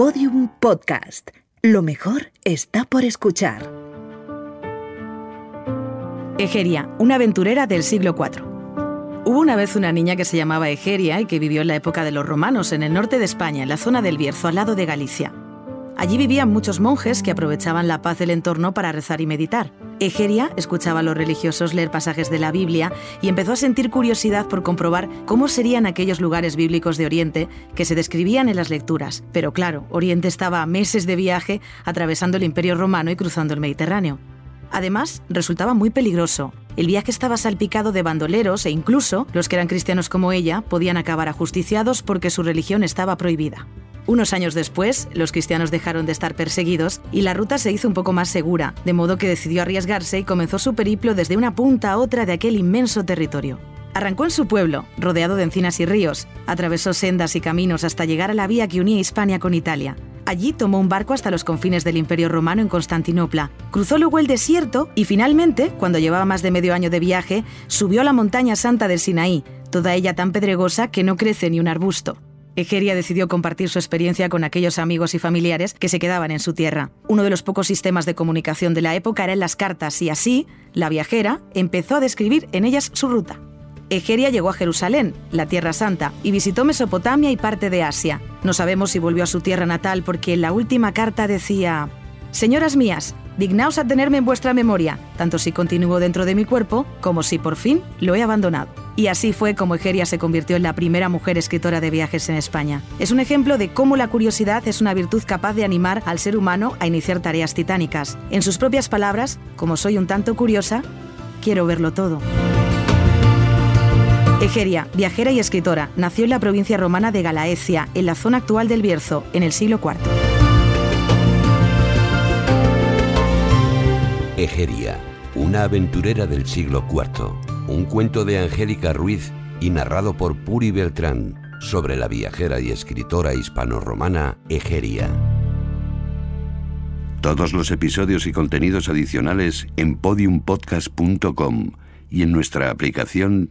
Podium Podcast. Lo mejor está por escuchar. Egeria, una aventurera del siglo IV. Hubo una vez una niña que se llamaba Egeria y que vivió en la época de los romanos en el norte de España, en la zona del Bierzo, al lado de Galicia. Allí vivían muchos monjes que aprovechaban la paz del entorno para rezar y meditar. Egeria escuchaba a los religiosos leer pasajes de la Biblia y empezó a sentir curiosidad por comprobar cómo serían aquellos lugares bíblicos de Oriente que se describían en las lecturas. Pero claro, Oriente estaba a meses de viaje atravesando el Imperio Romano y cruzando el Mediterráneo. Además, resultaba muy peligroso. El viaje estaba salpicado de bandoleros e incluso los que eran cristianos como ella podían acabar ajusticiados porque su religión estaba prohibida. Unos años después, los cristianos dejaron de estar perseguidos y la ruta se hizo un poco más segura, de modo que decidió arriesgarse y comenzó su periplo desde una punta a otra de aquel inmenso territorio. Arrancó en su pueblo, rodeado de encinas y ríos, atravesó sendas y caminos hasta llegar a la vía que unía Hispania con Italia. Allí tomó un barco hasta los confines del Imperio Romano en Constantinopla, cruzó luego el desierto y finalmente, cuando llevaba más de medio año de viaje, subió a la montaña santa del Sinaí, toda ella tan pedregosa que no crece ni un arbusto. Egeria decidió compartir su experiencia con aquellos amigos y familiares que se quedaban en su tierra. Uno de los pocos sistemas de comunicación de la época eran las cartas y así, la viajera empezó a describir en ellas su ruta. Egeria llegó a Jerusalén, la Tierra Santa, y visitó Mesopotamia y parte de Asia. No sabemos si volvió a su tierra natal porque la última carta decía, Señoras mías, dignaos a tenerme en vuestra memoria, tanto si continúo dentro de mi cuerpo como si por fin lo he abandonado. Y así fue como Egeria se convirtió en la primera mujer escritora de viajes en España. Es un ejemplo de cómo la curiosidad es una virtud capaz de animar al ser humano a iniciar tareas titánicas. En sus propias palabras, como soy un tanto curiosa, quiero verlo todo. Egeria, viajera y escritora, nació en la provincia romana de Galaecia, en la zona actual del Bierzo, en el siglo IV. Egeria, una aventurera del siglo IV. Un cuento de Angélica Ruiz y narrado por Puri Beltrán sobre la viajera y escritora hispano-romana Egeria. Todos los episodios y contenidos adicionales en podiumpodcast.com y en nuestra aplicación